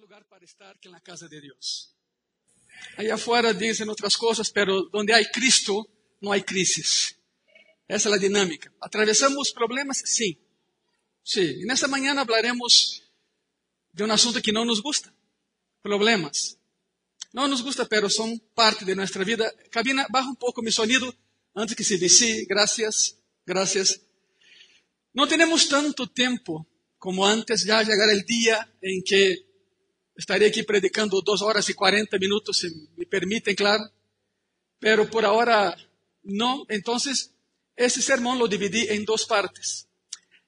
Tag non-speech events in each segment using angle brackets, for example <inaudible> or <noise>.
lugar para estar que en la casa de Dios. Allá afuera dicen otras cosas, pero donde hay Cristo no hay crisis. Esa es la dinámica. ¿Atravesamos problemas? Sí. Sí. En esta mañana hablaremos de un asunto que no nos gusta. Problemas. No nos gusta, pero son parte de nuestra vida. Cabina, baja un poco mi sonido antes que se vicie. Gracias. Gracias. No tenemos tanto tiempo como antes. Ya llegará el día en que estaré aquí predicando dos horas y cuarenta minutos, si me permiten, claro. Pero por ahora no. Entonces, ese sermón lo dividí en dos partes.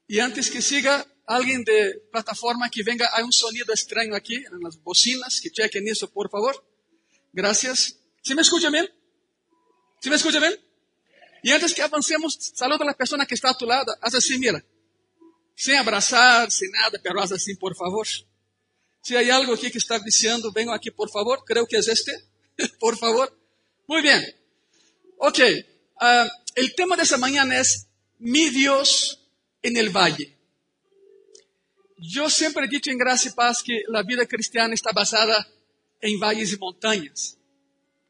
Y antes que siga, alguien de plataforma que venga, hay un sonido extraño aquí en las bocinas, que chequen eso, por favor. Gracias. ¿Sí me escucha bien? ¿Sí me escucha bien? Y antes que avancemos, saluda a la persona que está a tu lado. Haz así, mira. Sin abrazar, sin nada, pero haz así, por favor. Si hay algo aquí que está diciendo, vengo aquí, por favor. Creo que es este. <laughs> por favor. Muy bien. Ok. Uh, tema de esta mañana es mi Dios en el valle. Yo siempre he dicho en Gracia y Paz que la vida cristiana está basada en valles y montañas.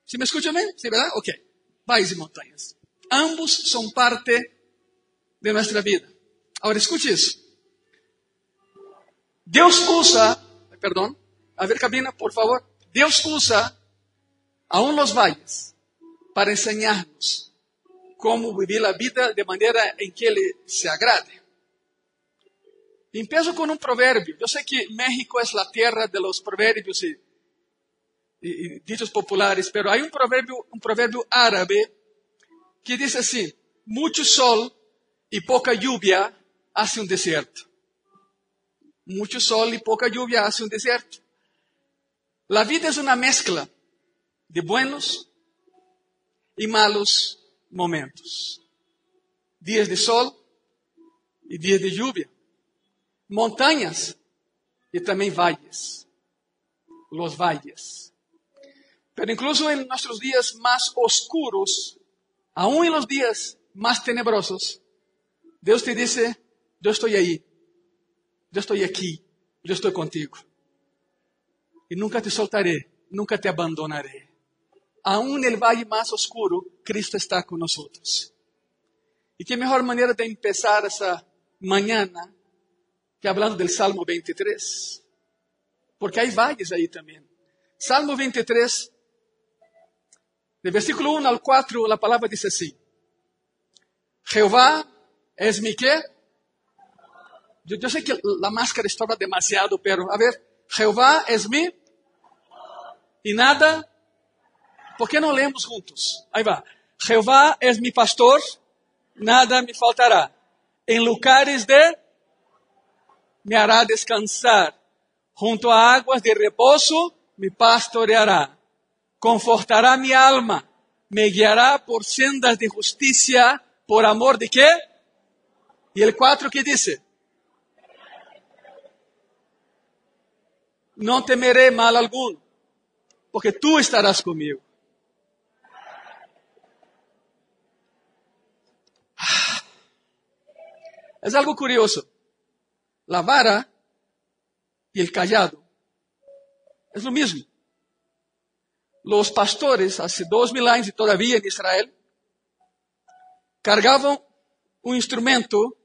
¿Sí me escuchan bien? ¿Sí, verdad? Ok. Valles y montañas. Ambos son parte de nuestra vida. Ahora escuche eso. Dios usa, perdón, a ver cabina, por favor. Dios usa aún los valles para enseñarnos cómo vivir la vida de manera en que le se agrade. Empiezo con un proverbio. Yo sé que México es la tierra de los proverbios y, y, y dichos populares, pero hay un proverbio, un proverbio árabe que dice así, mucho sol y poca lluvia hace un desierto. Mucho sol y poca lluvia hace un desierto. La vida es una mezcla de buenos y malos momentos. Días de sol y días de lluvia. Montañas y también valles. Los valles. Pero incluso en nuestros días más oscuros, aún en los días más tenebrosos, Dios te dice, yo estoy ahí, yo estoy aquí, yo estoy contigo. Y nunca te soltaré, nunca te abandonaré. Aún en el valle más oscuro, Cristo está con nosotros. Y qué mejor manera de empezar esa mañana que hablando del Salmo 23. Porque hay valles ahí también. Salmo 23, de versículo 1 al 4, la palabra dice así. Jehová es mi qué? Yo, yo, sé que la máscara estorba demasiado, pero a ver, Jehová es mi y nada. ¿Por qué no leemos juntos? Ahí va. Jehová es mi pastor, nada me faltará. En lugares de me hará descansar. Junto a aguas de reposo me pastoreará. Confortará mi alma. Me guiará por sendas de justicia. ¿Por amor de qué? Y el cuatro que dice, no temeré mal alguno, porque tú estarás conmigo. Es algo curioso. La vara y el callado es lo mismo. Los pastores hace dos mil años y todavía en Israel cargaban un instrumento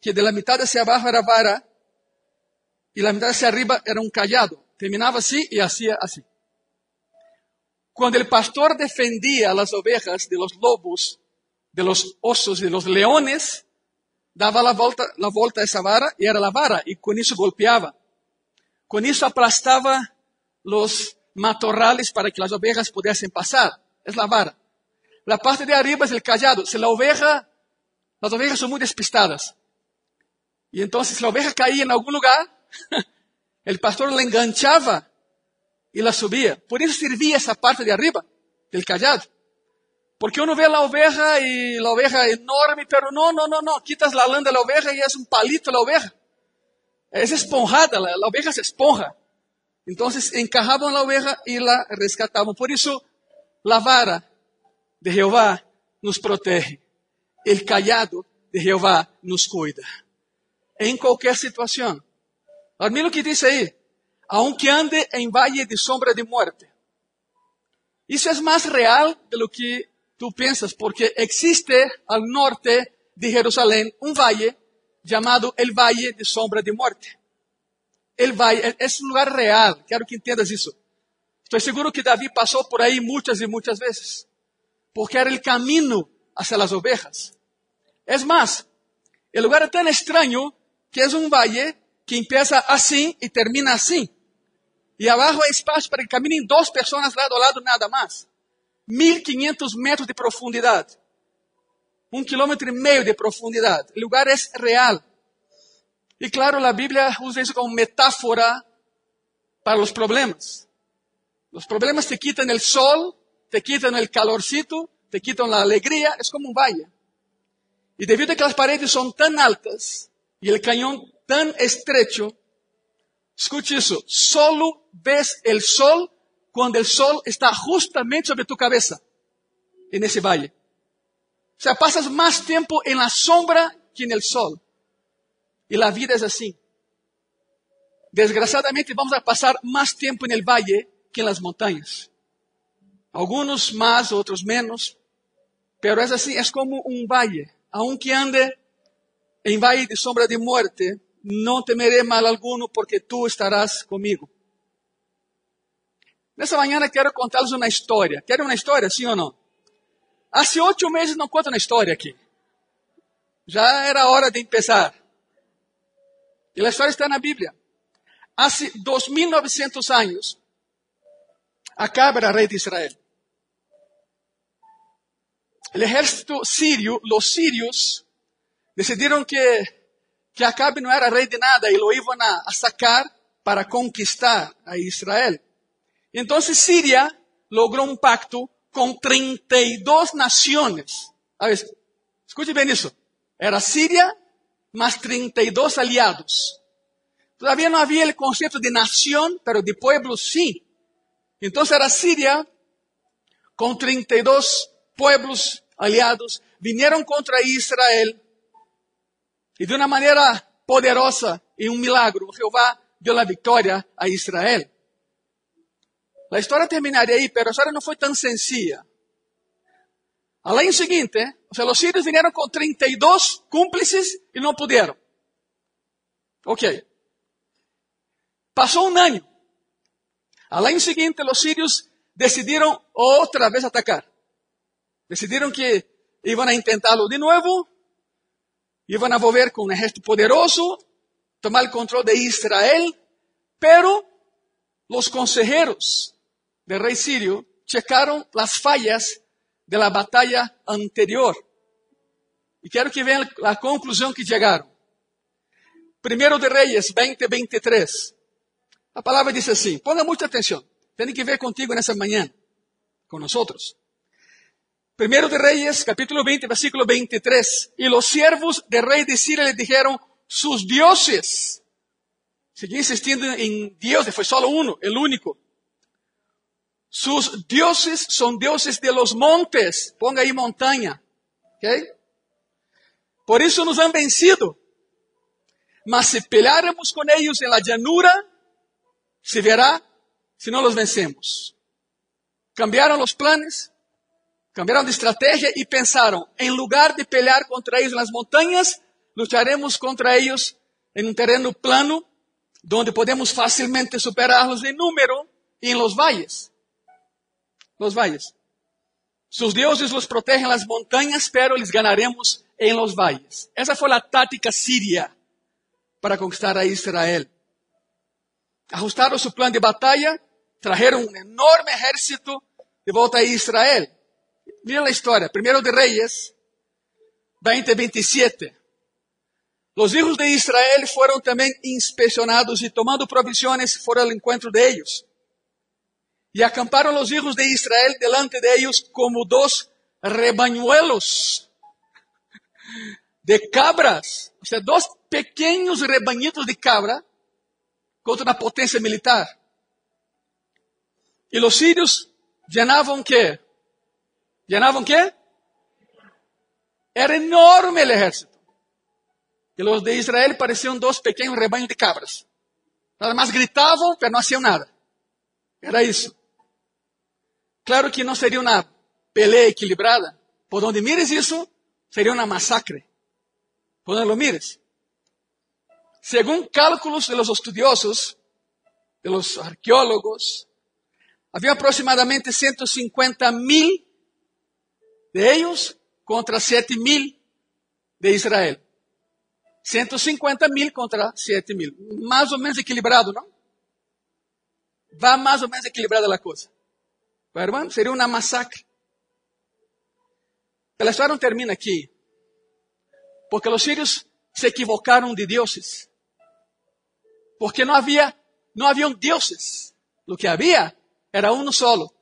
que de la mitad hacia abajo era vara y la mitad hacia arriba era un callado. Terminaba así y hacía así. Cuando el pastor defendía a las ovejas de los lobos, de los osos, de los leones, daba la volta, la volta a esa vara y era la vara y con eso golpeaba. Con eso aplastaba los matorrales para que las ovejas pudiesen pasar. Es la vara. La parte de arriba es el callado. Si la oveja, las ovejas son muy despistadas. Y entonces la oveja caía en algún lugar, <laughs> el pastor la enganchaba y la subía. Por eso servía esa parte de arriba del callado. Porque uno ve la oveja y la oveja enorme, pero no, no, no, no. Quitas la lana de la oveja y es un palito la oveja. Es esponjada, la, la oveja se esponja. Entonces encajaban la oveja y la rescataban. Por eso la vara de Jehová nos protege. El callado de Jehová nos cuida en cualquier situación. Mira lo que dice ahí. aunque ande en valle de sombra de muerte. Eso es más real de lo que tú piensas, porque existe al norte de Jerusalén un valle llamado el Valle de Sombra de Muerte. El valle es un lugar real, quiero que entiendas eso. Estoy seguro que David pasó por ahí muchas y muchas veces, porque era el camino hacia las ovejas. Es más, el lugar es tan extraño que es un valle que empieza así y termina así. Y abajo hay espacio para que caminen dos personas lado a lado nada más. 1500 metros de profundidad. Un kilómetro y medio de profundidad. El lugar es real. Y claro, la Biblia usa eso como metáfora para los problemas. Los problemas te quitan el sol, te quitan el calorcito, te quitan la alegría, es como un valle. Y debido a que las paredes son tan altas y el cañón tan estrecho, escuche eso, solo ves el sol cuando el sol está justamente sobre tu cabeza, en ese valle. O sea, pasas más tiempo en la sombra que en el sol. Y la vida es así. Desgraciadamente vamos a pasar más tiempo en el valle que en las montañas. Algunos más, otros menos. Pero es así, es como un valle. Aunque ande en valle de sombra de muerte, no temeré mal alguno porque tú estarás conmigo. Nessa manhã quero contar-lhes uma história. Querem uma história, sim ou não? Há oito meses não conto uma história aqui. Já era hora de começar. E a história está na Bíblia. Há 2.900 anos, Acabe era rei de Israel. O exército sírio, os sírios, decidiram que, que Acabe não era rei de nada e lo iam a, a sacar para conquistar a Israel. Entonces Siria logró un pacto con 32 naciones. A ver, escuche bien eso. Era Siria más 32 aliados. Todavía no había el concepto de nación, pero de pueblo sí. Entonces era Siria con 32 pueblos aliados. Vinieron contra Israel y de una manera poderosa y un milagro, Jehová dio la victoria a Israel. A história terminaria aí, pero a história não foi tão sencilla. Além o sea, os sírios vieram com 32 cúmplices e não puderam. Ok. Passou um ano. Além seguinte, os sírios decidiram outra vez atacar. Decidiram que iam a tentá-lo de novo, iam a volver com um exército poderoso, tomar o controle de Israel, pero os consejeros del rey sirio checaron las fallas de la batalla anterior. Y quiero que vean la conclusión que llegaron. Primero de Reyes 20:23. La palabra dice así, ponga mucha atención, tiene que ver contigo esa mañana, con nosotros. Primero de Reyes, capítulo 20, versículo 23. Y los siervos del rey de Siria le dijeron, sus dioses. Seguí insistiendo en Dios, fue solo uno, el único. Sus dioses son dioses de los montes. Ponga ahí montaña. ¿Okay? Por eso nos han vencido. Mas si peleáramos con ellos en la llanura, se verá si no los vencemos. Cambiaron los planes, cambiaron de estrategia y pensaron, en lugar de pelear contra ellos en las montañas, lucharemos contra ellos en un terreno plano, donde podemos fácilmente superarlos en número y en los valles los valles. Sus dioses los protegen en las montañas, pero les ganaremos en los valles. Esa fue la táctica siria para conquistar a Israel. Ajustaron su plan de batalla, trajeron un enorme ejército de volta a Israel. Mira la historia, primero de Reyes 20:27. Los hijos de Israel fueron también inspeccionados y tomando provisiones fueron al encuentro de ellos. Y acamparon los hijos de Israel delante de ellos como dos rebañuelos de cabras, o sea, dos pequeños rebañitos de cabra contra una potencia militar. Y los sirios llenaban qué? ¿Llenaban qué? Era enorme el ejército. Y los de Israel parecían dos pequeños rebaños de cabras. Nada más gritavam, pero não hacían nada. Era isso. Claro que não seria uma pelea equilibrada. Por onde mires isso, seria uma massacre. Por onde lo mires. Según cálculos de los estudiosos, de los arqueólogos, había aproximadamente 150 mil de ellos contra 7 mil de Israel. 150 mil contra 7 mil. Mais ou menos equilibrado, não? Va mais ou menos equilibrada a coisa. Hermano, seria uma massacre. A história não termina aqui. Porque os sírios se equivocaram de deuses. Porque não havia, não haviam deuses. O que havia era um solo.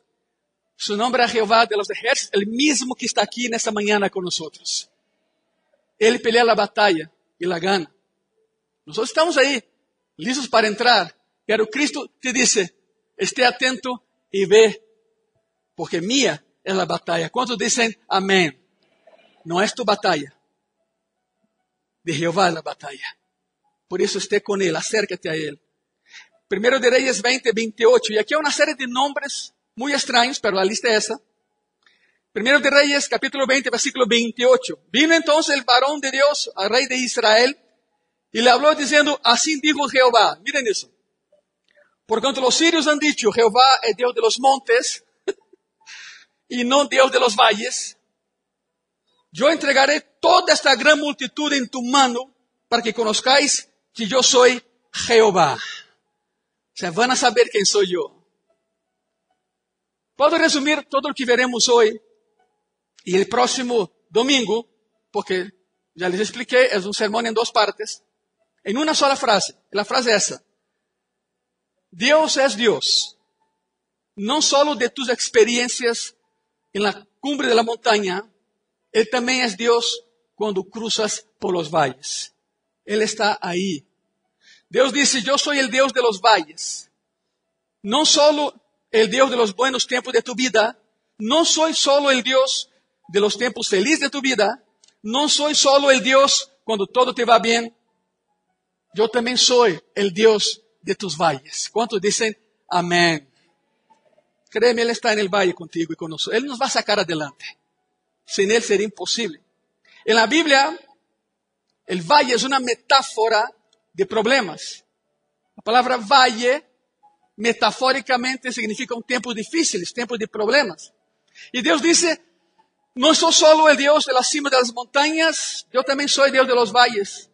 Su nome era Jeová de los ejércitos, o mesmo que está aqui nesta manhã com nós. Ele pelea a batalha e la gana. Nós estamos aí, listos para entrar. Pero Cristo te disse: esté atento e ve, porque minha é a batalha. Quantos dizem amém? Não é tu batalha. De Jeová é a batalha. Por isso, esté com Ele, acércate a Ele. Primeiro de Reyes 20, 28. E aqui há uma série de nomes muito estranhos, pero a lista é essa. Primeiro de Reyes, capítulo 20, versículo 28. Vino entonces el varón de Dios al rey de Israel y le habló diciendo, así dijo Jehová. Miren eso. Por cuanto los sirios han dicho, Jehová es Dios de los montes <laughs> y no Dios de los valles, yo entregaré toda esta gran multitud en tu mano para que conozcáis que yo soy Jehová. O sea, van a saber quién soy yo. Puedo resumir todo lo que veremos hoy y el próximo domingo, porque ya les expliqué, es un sermón en dos partes, en una sola frase. La frase es esa. Dios es Dios, no solo de tus experiencias en la cumbre de la montaña, Él también es Dios cuando cruzas por los valles. Él está ahí. Dios dice, yo soy el Dios de los valles. No solo el Dios de los buenos tiempos de tu vida, no soy solo el Dios de los tiempos felices de tu vida, no soy solo el Dios cuando todo te va bien, yo también soy el Dios de tus valles. ¿Cuántos dicen amén? Créeme, Él está en el valle contigo y con nosotros. Él nos va a sacar adelante. Sin Él sería imposible. En la Biblia, el valle es una metáfora de problemas. La palabra valle metafóricamente significa un tiempos difíciles, tiempos de problemas. Y Dios dice, no soy solo el Dios de la cima de las montañas, yo también soy Dios de los valles.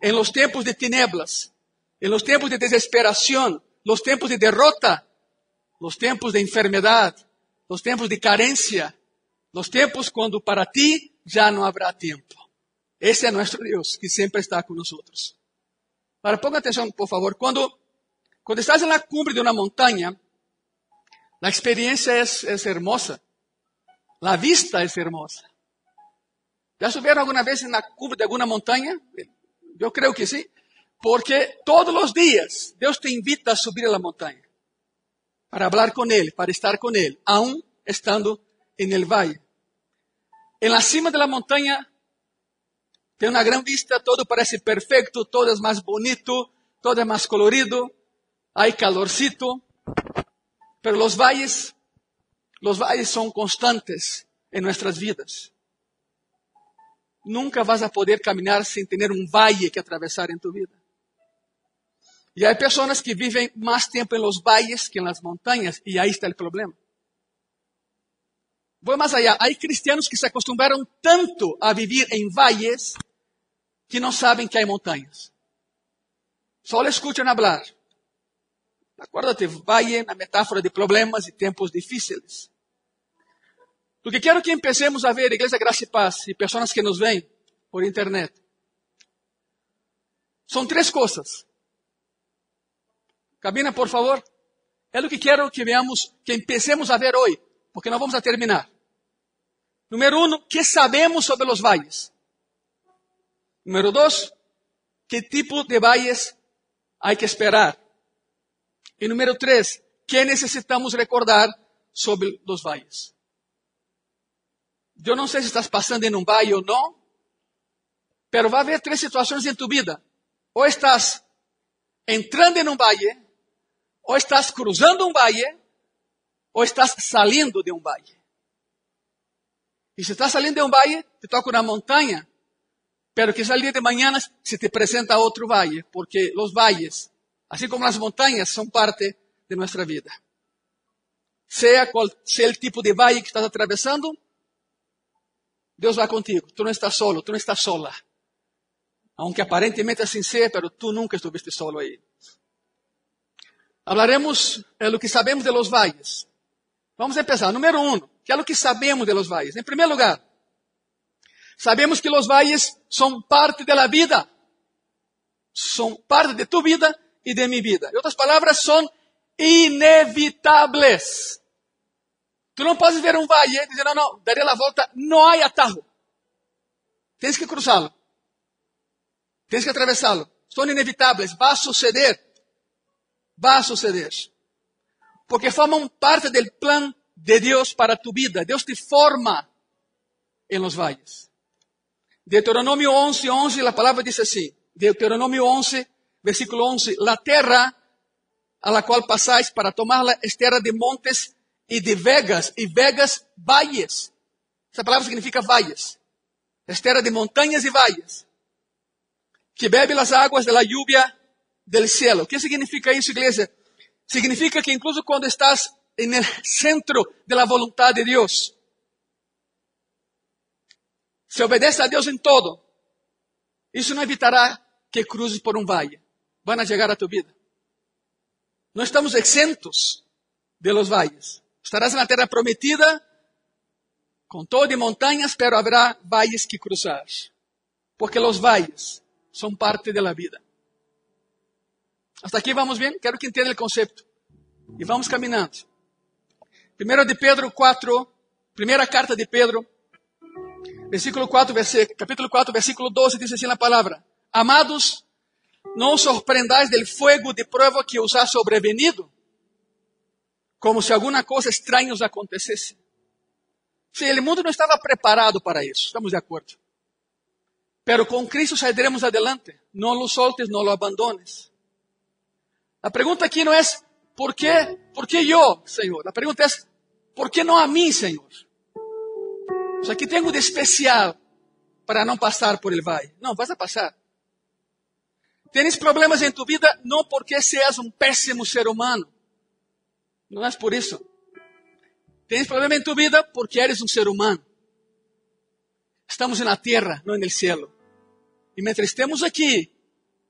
En los tiempos de tinieblas, en los tiempos de desesperación, los tiempos de derrota, los tiempos de enfermedad, los tiempos de carencia, los tiempos cuando para ti ya no habrá tiempo. Ese es nuestro Dios que siempre está con nosotros. Ahora ponga por favor. Cuando, cuando estás en la cumbre de una montaña, la experiencia es, es hermosa. La vista es hermosa. ¿Ya subieron alguna vez en la cumbre de alguna montaña? Yo creo que sí. Porque todos los días Dios te invita a subir a la montaña. Para hablar con Él, para estar con Él, aún estando en el valle. En la cima de la montaña tiene una gran vista, todo parece perfecto, todo es más bonito, todo es más colorido, hay calorcito, pero los valles los valles son constantes en nuestras vidas. Nunca vas a poder caminar sin tener un valle que atravesar en tu vida. Y hay personas que viven más tiempo en los valles que en las montañas, y ahí está el problema. Voy más allá. Hay cristianos que se acostumbraron tanto a vivir en valles que no saben que hay montañas. Solo escuchan hablar. Acuérdate, valle na metáfora de problemas e tempos difíceis. O que quero que empecemos a ver, Igreja Graça e Paz, e pessoas que nos veem por internet, são três coisas. Cabina, por favor. É o que quero que veamos, que empecemos a ver hoje, porque nós vamos a terminar. Número um, que sabemos sobre os valles? Número dois, que tipo de valles há que esperar? E número três, que necessitamos recordar sobre os valles? Eu não sei se estás passando em um valle ou não, pero vai haver três situações em tu vida. Ou estás entrando em um valle, ou estás cruzando um valle, ou estás saliendo de um valle. E se estás saliendo de um valle, te toca uma montanha, pero que al de mañana se te presenta outro valle, porque os valles, assim como as montanhas, são parte de nossa vida. Seja qual seja o tipo de valle que estás atravessando, Deus vai contigo. Tu não estás solo, tu não estás sola. Aunque aparentemente assim seja, pero tu nunca estuviste solo aí. Hablaremos de lo que sabemos de los valles. Vamos começar. Número um, que é o que sabemos de los valles. Em primeiro lugar, sabemos que los valles são parte da vida. São parte de tu vida e de minha vida. Em outras palavras, são inevitáveis. Tu não podes ver um vale e dizer, não, não, darei a volta, não há atarro. Tens que cruzá-lo. Tens que atravessá-lo. São inevitáveis, vai suceder. Vai suceder. Porque formam parte do plano de Deus para tu vida. Deus te forma em los valles. Deuteronômio 11, 11, a palavra diz assim. Deuteronômio 11, versículo 11. La terra a la qual passais para tomá-la es terra de montes e de vegas, e vegas, valles. Essa palavra significa valles. Es terra de montanhas e valles. Que bebe as águas da lluvia del cielo. O que significa isso, igreja? Significa que incluso quando estás no centro de la voluntad de Deus, se obedece a Deus em todo, isso não evitará que cruzes por um vale. Van a chegar a tu vida. Não estamos exentos de los valles. Estarás na terra prometida, com todo de montanhas, pero haverá valles que cruzar. Porque os valles são parte da vida. Hasta aqui vamos bem? Quero que entenda o conceito. E vamos caminhando. Primeiro de Pedro 4, primeira carta de Pedro, versículo 4, versículo, capítulo 4, versículo 12, diz assim na palavra: Amados, não sorprendais del fuego de prueba que os ha sobrevenido, como se alguma coisa estranha os acontecesse. Sim, o mundo não estava preparado para isso, estamos de acordo. Pero com Cristo sairemos adelante. Não lo soltes, não lo abandones. A pergunta aqui não é por que, por que eu, Senhor? A pergunta é por que não a mim, Senhor? O sea, que tenho de especial para não passar por ele vai? Não, vas a passar. Tens problemas em tu vida não porque seas um péssimo ser humano. Não é por isso. Tens problema em tu vida porque eres um ser humano. Estamos na terra, não no cielo. E mientras estemos aqui,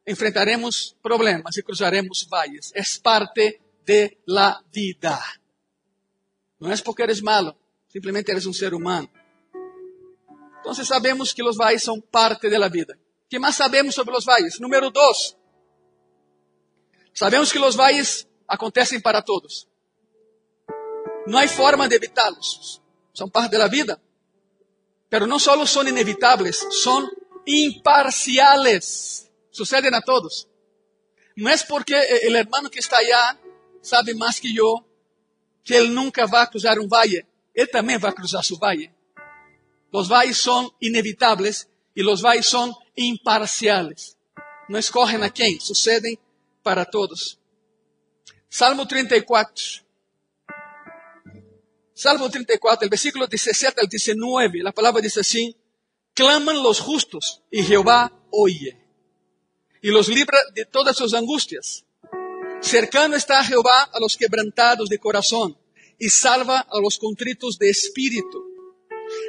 enfrentaremos problemas e cruzaremos valles. É parte de la vida. Não é porque eres malo, simplesmente eres um ser humano. Então sabemos que os valles são parte da vida que mais sabemos sobre os valles? Número dois. Sabemos que os valles acontecem para todos. Não há forma de evitá-los. São parte da vida. Pero não só são inevitáveis, são imparciales. Sucedem a todos. Não é porque o hermano que está allá sabe mais que eu, que ele nunca vai cruzar um valle. Ele também vai cruzar seu valle. Os valles são inevitáveis e os valles são imparciales. No escogen a quién, suceden para todos. Salmo 34. Salmo 34, el versículo 17 al 19, la palabra dice así, claman los justos y Jehová oye y los libra de todas sus angustias. Cercano está Jehová a los quebrantados de corazón y salva a los contritos de espíritu.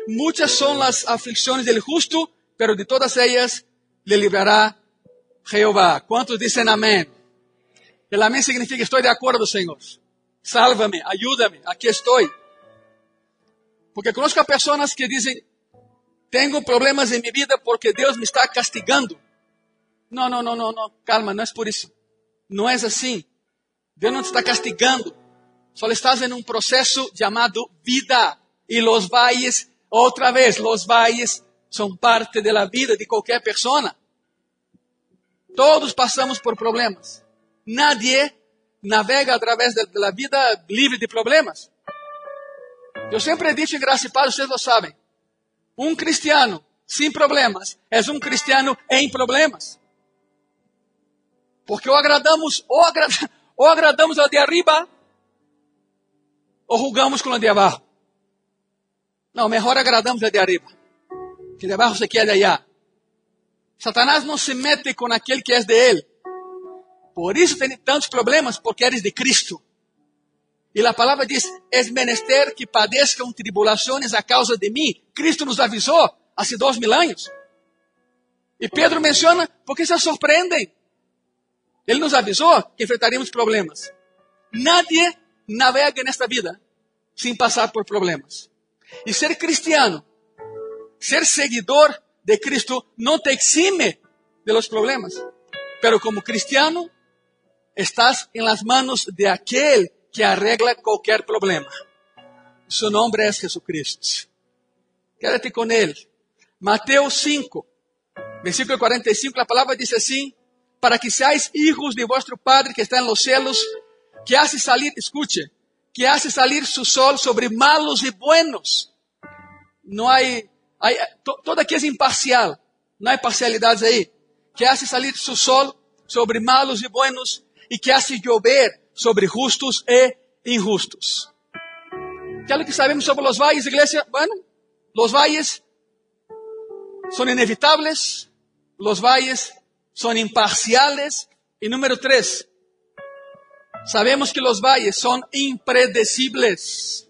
Muchas son las aflicciones del justo, pero de todas ellas le librará Jehová. ¿Cuántos dicen amén? El amén significa estoy de acuerdo, Señor. Sálvame, ayúdame, aquí estoy. Porque conozco a personas que dicen, tengo problemas en mi vida porque Dios me está castigando. No, no, no, no, no, calma, no es por eso. No es así. Deus não te está castigando. Só estás em um processo chamado vida. E los valles, outra vez, los valles são parte da vida de qualquer pessoa. Todos passamos por problemas. Nadie navega através da vida livre de problemas. Eu sempre dicho em graça e paz, vocês lo sabem. Um cristiano sem problemas é um cristiano em problemas. Porque o agradamos, ou, agrada, <laughs> ou agradamos ao de arriba, ou rugamos com o de abaixo. Não, melhor agradamos ao de arriba. Que de abaixo se queda allá. Satanás não se mete com aquele que é de ele. Por isso tem tantos problemas, porque eres de Cristo. E a palavra diz: é menester que padeçam tribulações a causa de mim. Cristo nos avisou há dois mil anos. E Pedro menciona porque se surpreendem. Ele nos avisou que enfrentaríamos problemas. Nadie navega nesta vida sem passar por problemas. E ser cristiano, ser seguidor de Cristo, não te exime de los problemas. Pero como cristiano, estás en las manos de aquel que arregla qualquer problema. Su nombre es Jesucristo. Quédate con él. Mateo 5, versículo 45, a palavra diz assim: Para que seáis hijos de vuestro Padre que está en los cielos, que hace salir, escute, que hace salir su sol sobre malos e buenos. Não há, há to, todo aqui é imparcial, não há parcialidades aí. Que hace salir su sol sobre malos e buenos e que hace llover sobre justos e injustos. ¿Qué es lo que sabemos sobre los valles, iglesia? Bueno, los valles son inevitables, los valles son imparciales. Y número tres, sabemos que los valles son impredecibles.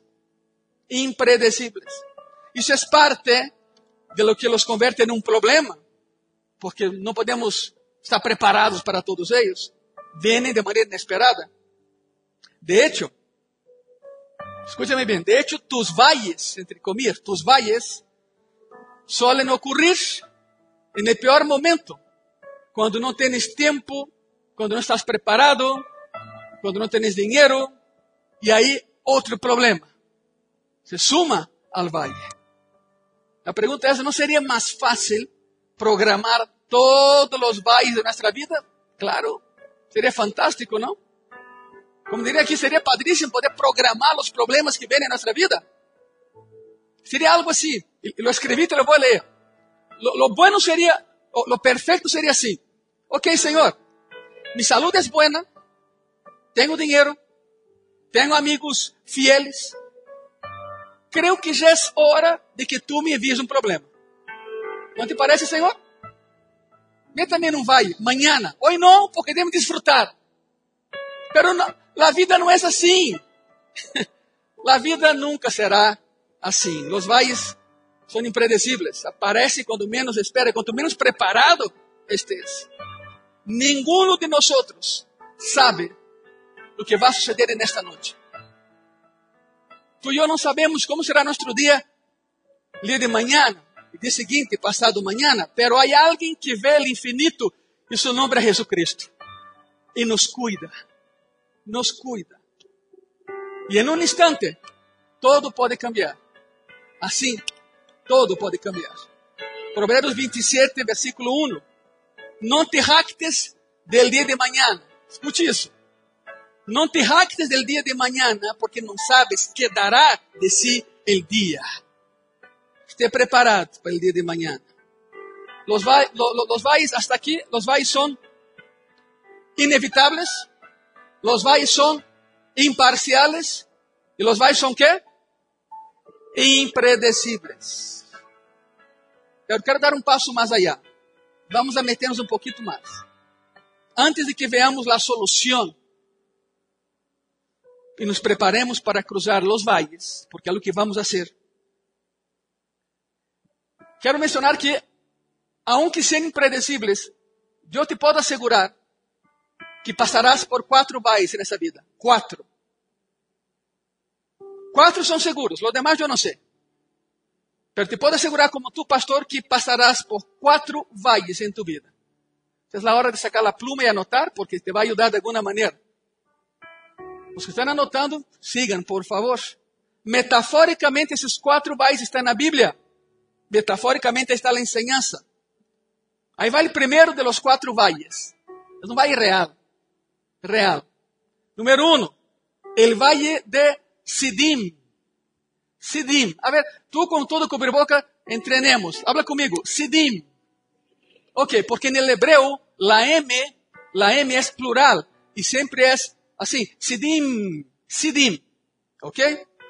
Impredecibles. Isso es parte de lo que los convierte en un problema, porque no podemos estar preparados para todos ellos. Vienen de manera inesperada. De hecho, escúchame bien, de hecho tus valles, entre comillas, tus valles suelen ocurrir en el peor momento, cuando no tienes tiempo, cuando no estás preparado, cuando no tienes dinero, y ahí otro problema. Se suma al valle. La pregunta es, ¿no sería más fácil programar todos los valles de nuestra vida? Claro, sería fantástico, ¿no? Como diria aqui, seria padríssimo poder programar os problemas que vêm em nossa vida. Seria algo. E lo escrevi, te lo vou ler. Lo, lo bueno seria, lo perfeito seria assim. Ok, Senhor, mi salud é buena, tenho dinheiro, tenho amigos fieles. Creio que já é hora de que tu me envies um problema. Não te parece, Senhor? Me também não vai. Mañana. Hoje não, porque devemos desfrutar. Pero não, a vida não é assim. <laughs> a vida nunca será assim. Os valles são impredecibles. Aparece quando menos espera, quanto menos preparado estés. Ninguno de nós sabe o que vai suceder nesta noite. Tu e eu não sabemos como será nosso dia, dia de manhã, dia seguinte, passado manhã, pero há alguém que vê o infinito e seu nome é Jesus Cristo e nos cuida nos cuida. E em um instante, todo pode cambiar. Assim, todo pode cambiar. Provérbios 27, versículo 1. Não te jactes del dia de manhã. Escute isso. Não te jactes del dia de manhã, porque não sabes que dará de si el dia. Esteja preparado para o dia de manhã. Los, los, los valles hasta aquí, los valles son inevitables, Los valles son imparciales y los valles son qué? Impredecibles. Eu quero dar um passo mais allá. Vamos a meternos um pouquinho mais. Antes de que veamos a solução e nos preparemos para cruzar os valles, porque é o que vamos fazer. Quero mencionar que, aunque sejam impredecibles, eu te posso assegurar que passarás por quatro valles nessa vida. Quatro. Quatro são seguros, os demais eu não sei. Pero te posso assegurar como tu pastor que passarás por quatro valles em tu vida. É a hora de sacar a pluma e anotar, porque te vai ajudar de alguma maneira. Os que estão anotando, sigam, por favor. Metaforicamente, esses quatro valles estão na Bíblia. Metaforicamente está a enseñança. Aí vai o primeiro de los quatro valles. É um vale real real. Número uno, el valle de Sidim. Sidim. A ver, tú con todo cubrir boca, entrenemos. Habla conmigo. Sidim. Ok, porque en el hebreo la M la M es plural y siempre es así, Sidim, Sidim, ¿ok?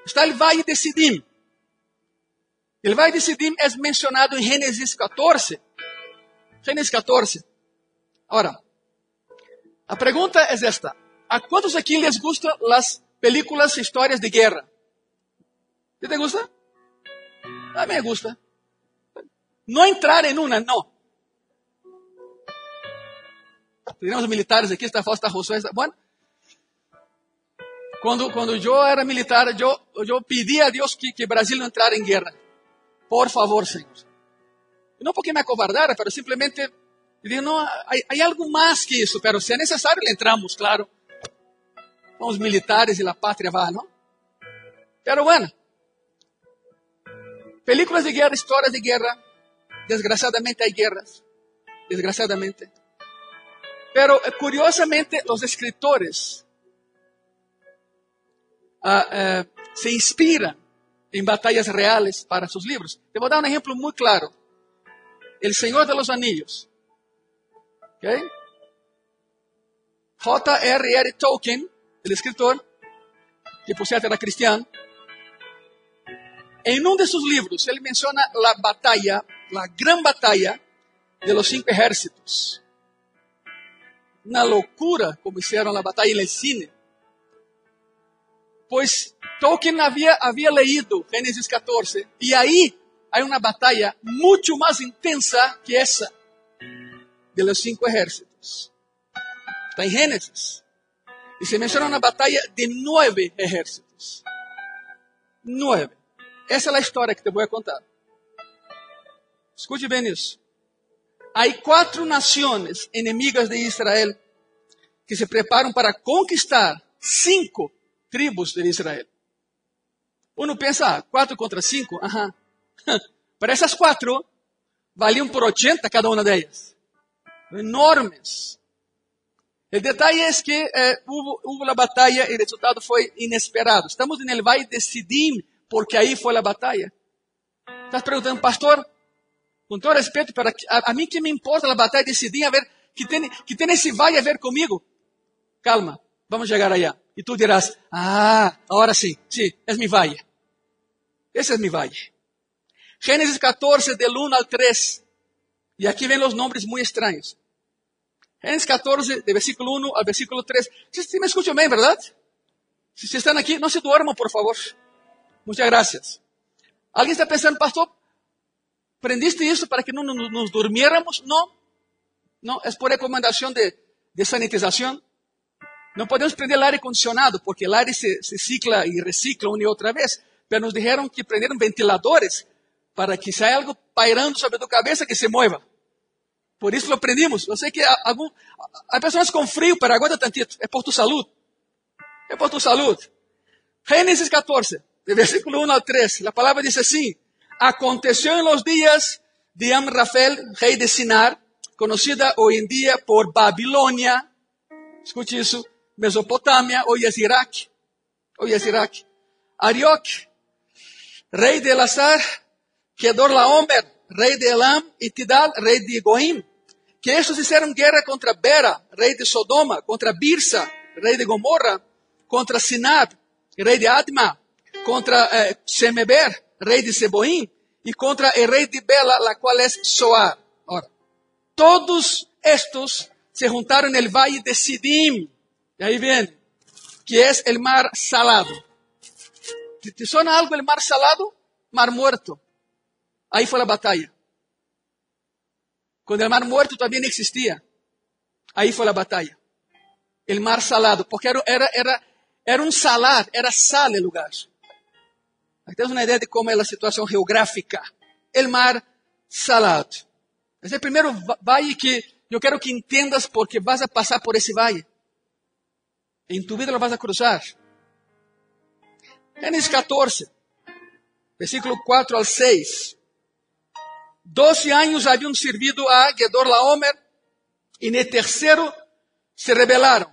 Está el valle de Sidim. El valle de Sidim es mencionado en Génesis 14. Génesis 14. Ahora, la pregunta es esta. ¿A cuántos aquí les gustan las películas historias de guerra? ¿Te gusta? A mí me gusta. No entrar en una, no. Tenemos militares aqui, está Fausto, está Josué, está... Bueno, quando, quando eu era militar, eu, eu pedi a Deus que, que Brasil não entrara em guerra. Por favor, Senhor. Não porque me acovardara, mas simplesmente dije, não, há, há algo mais que isso, mas se é necessário, entramos, claro. Com os militares e a pátria vai, não? Pero bueno, películas de guerra, histórias de guerra, desgraciadamente há guerras, desgraciadamente. Pero eh, curiosamente los escritores uh, uh, se inspiran en batallas reales para sus libros. Te voy a dar un ejemplo muy claro. El Señor de los Anillos. ¿Okay? J.R.R. Tolkien, el escritor, que por cierto era cristiano, en uno de sus libros él menciona la batalla, la gran batalla de los cinco ejércitos una loucura como hicieron la batalla en el cine. Pues Tolkien había, había leído Génesis 14 y ahí hay una batalla mucho más intensa que esa de los cinco ejércitos. Está en Génesis. Y se menciona una batalla de nueve ejércitos. Nueve. Esa es la historia que te voy a contar. Escute bem isso. Hay cuatro naciones enemigas de Israel que se preparam para conquistar cinco tribos de Israel. Uno pensa, quatro contra cinco, ajá. <laughs> Para essas quatro, valiam por 80 cada uma delas. Enormes. O detalhe é que eh, houve, houve a batalha e o resultado foi inesperado. Estamos no Valle de Sidim, porque aí foi a batalha. Estás perguntando, pastor, com todo respeito, para a, a mim que me importa a batalha de Sidim, a ver, que tem, que tem esse vale a ver comigo? Calma, vamos chegar allá. E tu dirás, ah, agora sim, sim, é mi valle. Esse é mi valle. Gênesis 14, del 1 al 3. E aqui vem os nomes muito estranhos. Gênesis 14, de versículo 1 al versículo 3. Vocês me escutam bem, verdade? Se estão aqui, não se duermam, por favor. Muitas graças. Alguém está pensando, pastor, ¿prendiste isso para que não nos durmiéramos? Não. É por recomendação de, de. Não podemos prender ar condicionado, porque o ar se, se cicla e recicla uma e outra vez. Mas nos disseram que prenderam ventiladores para que se há algo pairando sobre a tua cabeça, que se mueva. Por isso lo prendimos. Eu sei que há, pessoas com frio, para aguenta tantito. É por tu saúde. É por tu saúde. Gênesis 14, de versículo 1 ao 3. A palavra diz assim: Aconteceu em los dias de Amrafel, rei de Sinar, conhecida hoje em dia por Babilônia. Escute isso. Mesopotâmia, hoje é Iraque. Hoje é Iraque. Arioc, rei de Elazar, Kedorlaomer, rei de Elam, e Tidal, rei de Goim, que estes fizeram guerra contra Bera, rei de Sodoma, contra Birsa, rei de Gomorra, contra Sinab, rei de Adma, contra eh, Semeber, rei de Seboim, e contra o rei de Bela, la qual é Soar. Ora, todos estes se juntaram no valle de Sidim, y ahí viene, que es el mar salado. ¿Te, ¿Te, suena algo el mar salado? Mar muerto. Ahí fue la batalla. Cuando el mar muerto todavía no existía. Ahí fue la batalla. El mar salado, porque era, era, era, era un salar, era sal el lugar. Aquí temos uma ideia de como é a situação geográfica. El mar salado. Esse é o primeiro valle que eu quero que entendas porque vas a passar por esse valle. En tu vida lo vas a cruzar. Génesis 14, versículo 4 al 6. Doce anos haviam servido a Gedor Laomer no terceiro se rebelaram.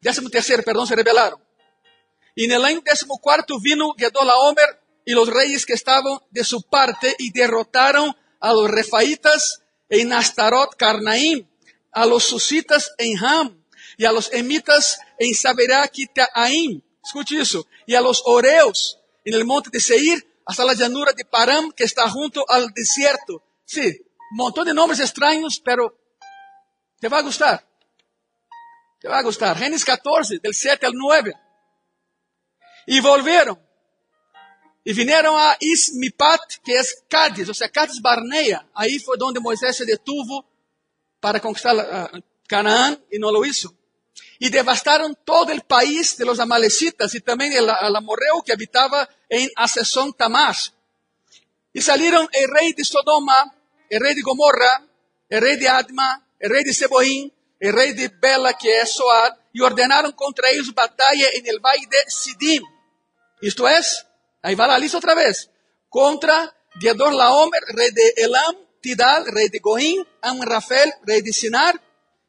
Décimo terceiro, perdão, se rebelaram. E no ano décimo quarto vino Gedor Laomer os reis que estavam de sua parte e derrotaram a los refaitas em Astarot Carnaim a los susitas en Ham y a los emitas en Saberá-Quitaim. Escute isso. E a los oreos en el monte de Seir hasta la llanura de Param que está junto al desierto. Sí, un montón de nombres extraños, pero te va a gustar. Te va a gustar. Génesis 14, del 7 al 9. Y volvieron. Y vinieron a Ismipat, que es Cádiz, o sea, Cádiz Barnea. Ahí fue donde Moisés se detuvo para conquistar uh, Canaán y no lo hizo. Y devastaron todo el país de los amalecitas y también el, amorreo que habitaba en Asesón Tamás. Y salieron el rey de Sodoma, el rey de Gomorra, el rey de Adma, el rey de Seboín, el rey de Bela, que es Soar, y ordenaron contra ellos batalla en el valle de Sidim. Esto es, ahí va la lista otra vez, contra Diador Laomer, rey de Elam, Tidal, rey de Goín, Amrafel, rey de Sinar,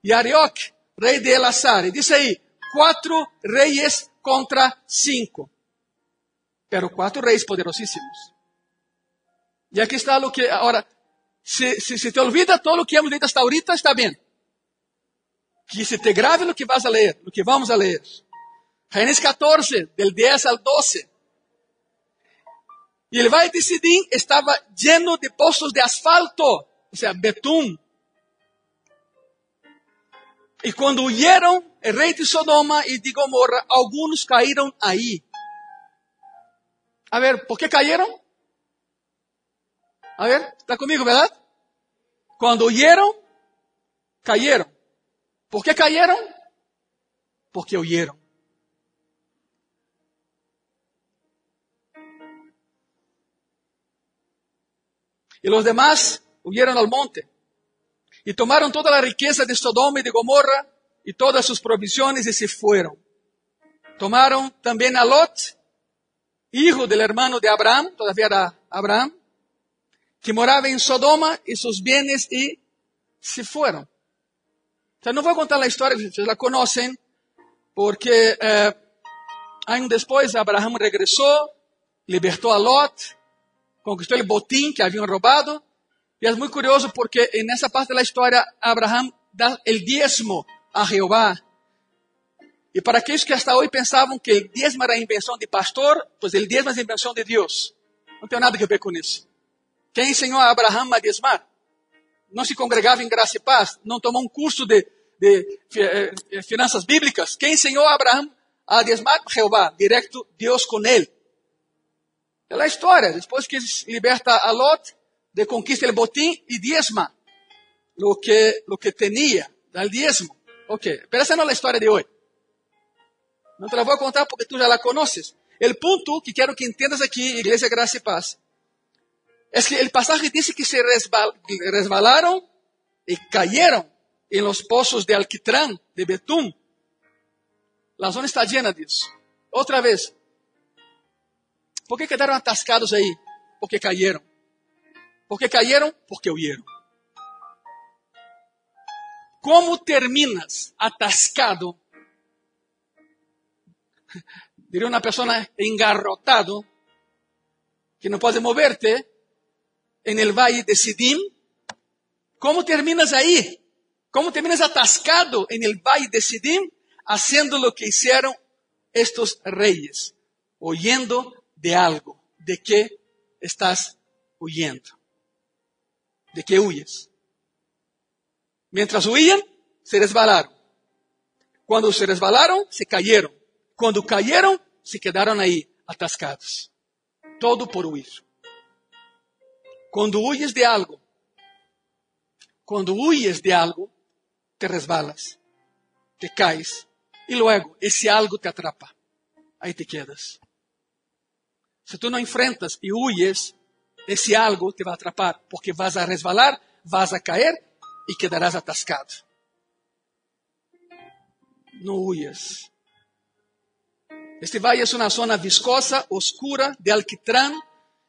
y Arioc, rey de Elazar. Y dice ahí, cuatro reyes contra cinco. Pero cuatro reyes poderosísimos. Y aquí está lo que, ahora, si, si, si te olvida todo lo que hemos leído hasta ahorita, está bien. Que se te grave lo que vas a leer, lo que vamos a leer. Génesis 14, del 10 al 12. Y el valle de Sidín estaba lleno de pozos de asfalto, o sea, betún. Y cuando huyeron el rey de Sodoma y de Gomorra, algunos cayeron ahí. A ver, ¿por qué cayeron? A ver, está conmigo, ¿verdad? Cuando huyeron, cayeron. ¿Por qué cayeron? Porque huyeron. Y los demás huyeron al monte y tomaron toda la riqueza de Sodoma y de Gomorra y todas sus provisiones y se fueron. Tomaron también a Lot, hijo del hermano de Abraham, todavía era Abraham, que moraba en Sodoma y sus bienes y se fueron. O sea, no voy a contar la historia, ustedes la conocen, porque eh, años después Abraham regresó, libertó a Lot, conquistou o botim que haviam roubado. E é muito curioso porque nessa parte da história Abraham dá o diezmo a Jeová. E para aqueles que hasta hoje pensavam que o diezmo era invenção de pastor, pois o diezmo é invenção de Deus. Não tem nada a ver com isso. Quem ensinou a Abraham a diezmar? Não se congregava em graça e paz? Não tomou um curso de, de, de eh, finanças bíblicas? Quem ensinou a Abraham a diezmar? Jeová, direto Deus com ele. É a história. Depois que liberta a Lot, de conquista o botim e diezma lo que, lo que tenía, da diezmo. Ok, pero esa no es la historia de hoy. No te la voy a contar porque tú ya la conoces. El punto que quiero que entiendas aquí, Iglesia Gracia y Paz, es que el pasaje dice que se resbal, resbalaron y cayeron en los pozos de alquitrán, de betún. La zona está llena de eso. Otra vez, ¿Por qué quedaron atascados ahí? Porque cayeron. ¿Por qué cayeron? Porque huyeron. ¿Cómo terminas atascado? <laughs> Diría una persona engarrotado que no puede moverte en el valle de Sidim. ¿Cómo terminas ahí? ¿Cómo terminas atascado en el valle de Sidim haciendo lo que hicieron estos reyes? Oyendo de algo. ¿De qué estás huyendo? ¿De qué huyes? Mientras huían, se resbalaron. Cuando se resbalaron, se cayeron. Cuando cayeron, se quedaron ahí atascados. Todo por huir. Cuando huyes de algo, cuando huyes de algo, te resbalas, te caes y luego ese algo te atrapa. Ahí te quedas. Se tu não enfrentas e huyes, esse algo te vai atrapar, porque vas a resvalar, vas a cair e quedarás atascado. Não huyes. Este valle é uma zona viscosa, oscura, de alquitrán,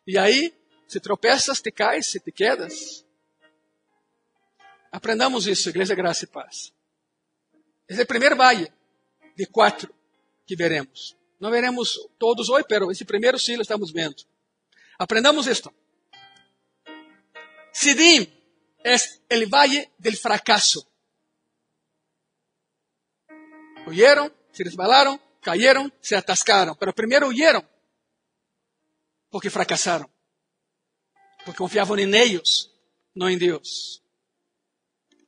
e aí, se tropeças, te caes, se te quedas. Aprendamos isso, Igreja Graça e Paz. Esse é o primeiro valle de quatro que veremos. Não veremos todos hoje, pero esse primeiro sim estamos vendo. Aprendamos isto. Sidim é o valle del fracaso. Huyeron, se resbalaron, cayeron, se atascaron. Pero primero huyeron porque fracasaron. Porque confiaban en ellos, no en Dios.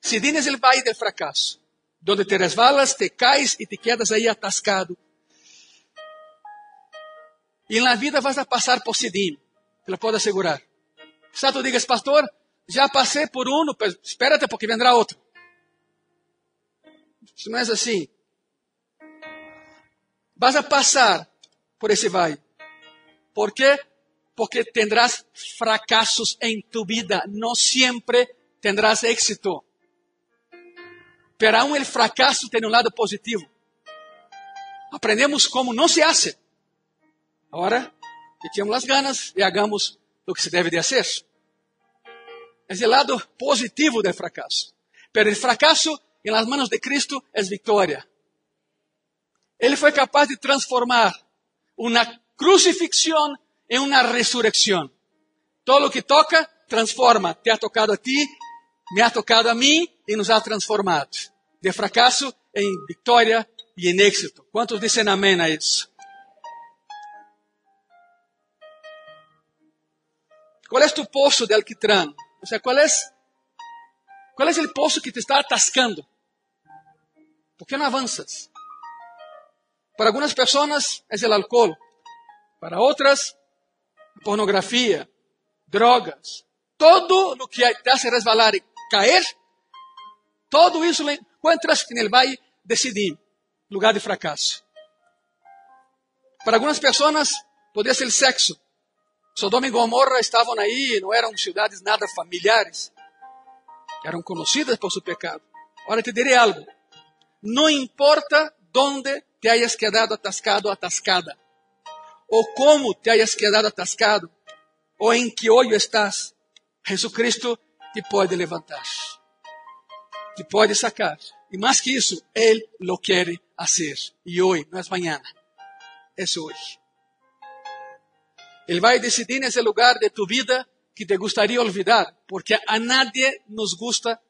Si tienes el valle del fracaso, donde te resbalas, te caes y te quedas ahí atascado. Y en la vida vas a pasar por Sidim, te lo puedo asegurar. Quizá tú digas, pastor, ya pasé por pero espérate porque vendrá otro. Isso não é assim. Vas a passar por esse valle. ¿Por quê? Porque tendrás fracasos en tu vida. No siempre tendrás éxito. Pero aún el fracaso tiene un lado positivo. Aprendemos como no se hace. Ahora, echemos las ganas y hagamos lo que se debe de hacer. Es el lado positivo del fracaso. Pero el fracaso en las manos de Cristo es victoria. Él fue capaz de transformar una crucifixión en una resurrección. Todo lo que toca, transforma. Te ha tocado a ti, me ha tocado a mí y nos ha transformado. De fracaso en victoria y en éxito. ¿Cuántos dicen amén a eso? ¿Cuál es tu pozo de alquitrán? O sea, ¿cuál es, cuál es el pozo que te está atascando? ¿Por qué no avanzas? Para algunas personas es el alcohol, para otras pornografía, drogas, todo lo que te hace resbalar y caer, todo eso lo encuentras en el valle de Sidim, lugar de fracaso. Para algunas personas podría ser el sexo. Sodoma y Gomorra estaban ahí, no eran ciudades nada familiares, eran conocidas por su pecado. Ahora te diré algo, no importa dónde te hayas quedado atascado o atascada, o cómo te hayas quedado atascado, o en qué hoyo estás, Jesucristo te puede levantar, te puede sacar. Y más que eso, Él lo quiere hacer. Y hoy, no es mañana, es hoy. Él va a decidir en ese lugar de tu vida que te gustaría olvidar, porque a nadie nos gusta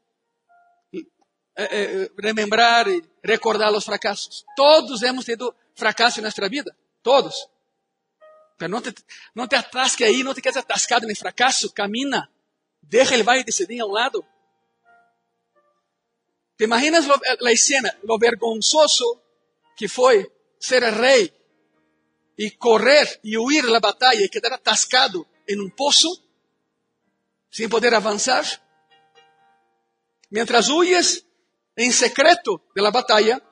eh, eh, remembrar y recordar los fracasos. Todos hemos tenido fracaso en nuestra vida, todos. Pero no te, no te atasque ahí, no te quedes atascado en el fracaso, camina, deja el valle de Sedín a un lado. ¿Te imaginas lo, la escena, lo vergonzoso que fue ser rey y correr y huir la batalla y quedar atascado en un pozo sin poder avanzar? Mientras huyes, en secreto de la batalla,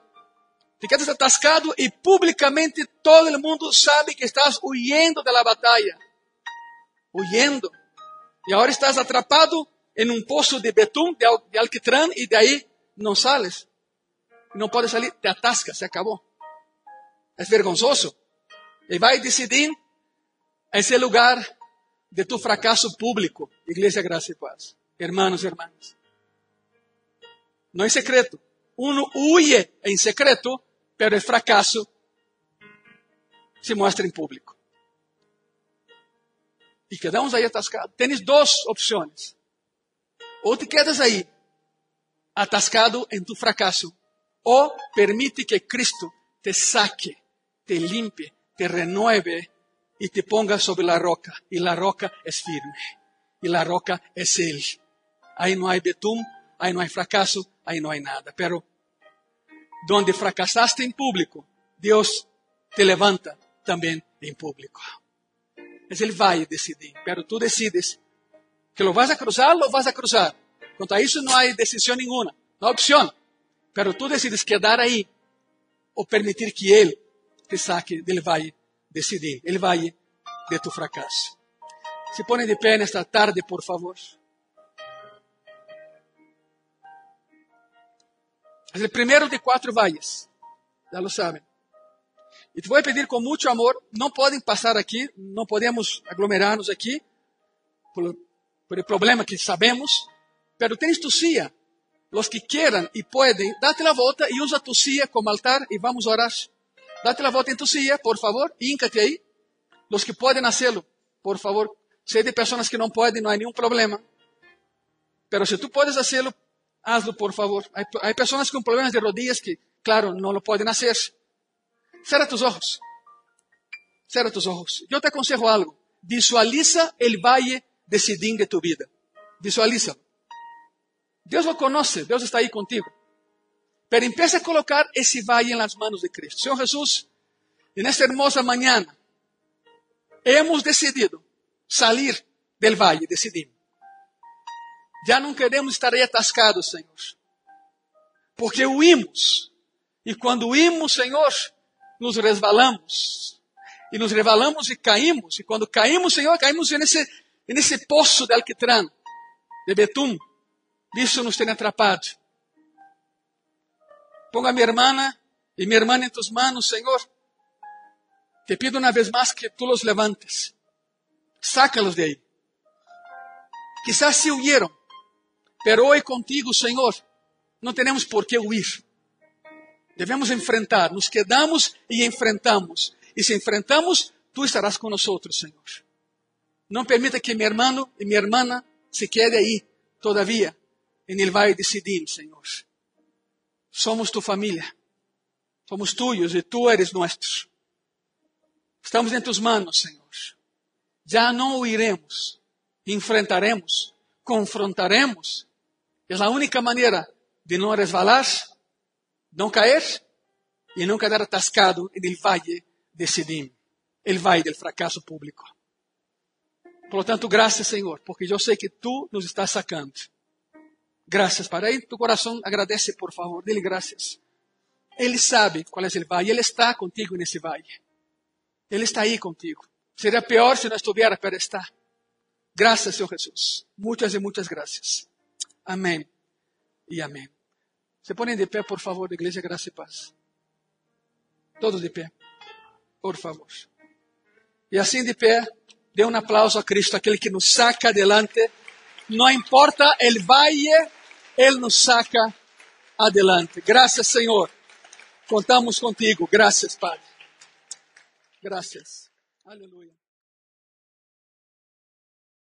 te quedas atascado y públicamente todo el mundo sabe que estás huyendo de la batalla. Huyendo. Y ahora estás atrapado en un pozo de betún, de, de alquitrán, y de ahí no sales. No puedes salir, te atascas, se acabó. Es vergonzoso. Y va a decidir ese lugar de tu fracaso público. Iglesia, gracia y paz. Hermanos y hermanas. No en secreto. Uno huye en secreto, pero el fracaso se muestra en público. Y quedamos ahí atascados. Tienes dos opciones. O te quedas ahí, atascado en tu fracaso, o permite que Cristo te saque, te limpie, te renueve y te ponga sobre la roca. Y la roca es firme. Y la roca es Él. Ahí no hay betún, ahí no hay fracaso, ahí no hay nada. Pero donde fracasaste en público, Dios te levanta también en público. Es el valle decidir, pero tú decides que lo vas a cruzar, lo vas a cruzar. Contra eso no hay decisión ninguna, no hay opción. Pero tú decides quedar ahí o permitir que Él te saque del valle decidir, el valle de tu fracaso. Se pone de pé en esta tarde, por favor. Es el primero de cuatro valles, ya lo saben. Y te voy a pedir con mucho amor, no pueden pasar aquí, no podemos aglomerarnos aquí, por, el problema que sabemos, pero tienes tu. Los que quieran y pueden, date la vuelta y usa tu silla como altar y vamos a orar. Date la vuelta en tu silla, por favor, híncate ahí. Los que pueden hacerlo, por favor. Si hay de personas que no pueden, no hay ningún problema. Pero si tú puedes hacerlo, hazlo por favor. Hay, hay personas con problemas de rodillas que, Claro, no lo pueden hacer. Cierra tus ojos. Cierra tus ojos. Yo te aconsejo algo. Visualiza el valle de Sidín de tu vida. Visualízalo. Dios lo conoce, Dios está ahí contigo. Pero empieza a colocar ese valle en las manos de Cristo. Señor Jesús, en esta hermosa mañana hemos decidido salir del valle, decidimos. Ya no queremos estar ahí atascados, Señor. Porque huimos. E quando huimos, Senhor, nos resvalamos. E nos resvalamos e caímos. E quando caímos, Senhor, caímos nesse, nesse poço de alquitrán, de betum. Isso nos tem atrapado. Ponga a irmã e minha irmã em tus manos, Senhor. Te pido uma vez mais que tu los levantes. Sácalos de aí. Quizás se huyeron, pero hoy contigo, Senhor, não temos por que huir. Devemos enfrentar, nos quedamos e enfrentamos. E se enfrentamos, tu estarás nós, Senhor. Não permita que meu irmão e minha irmã se quede aí, todavia, em el valle de Sidim, Senhor. Somos tu família. Somos tuyos e tu eres nosso. Estamos em tus manos, Senhor. Já não huiremos, enfrentaremos, confrontaremos. É a única maneira de não resvalar, não cair e não quedar atascado no valle de Sidim, o valle del fracasso público. Por lo tanto, graças, Senhor, porque eu sei que tu nos estás sacando. Graças, Pai. Aí tu coração agradece, por favor, dele graças. Ele sabe qual é o valle, ele está contigo nesse valle. Ele está aí contigo. Seria pior se não estivesse, pero está. Graças, Senhor Jesus. Muitas e muitas graças. Amém e amém. Se ponem de pé, por favor, igreja, graça e paz. Todos de pé, por favor. E assim de pé, dê um aplauso a Cristo, aquele que nos saca adelante. Não importa o valle, Ele nos saca adelante. Graças, Senhor. Contamos contigo. Graças, Pai. Graças. Aleluia.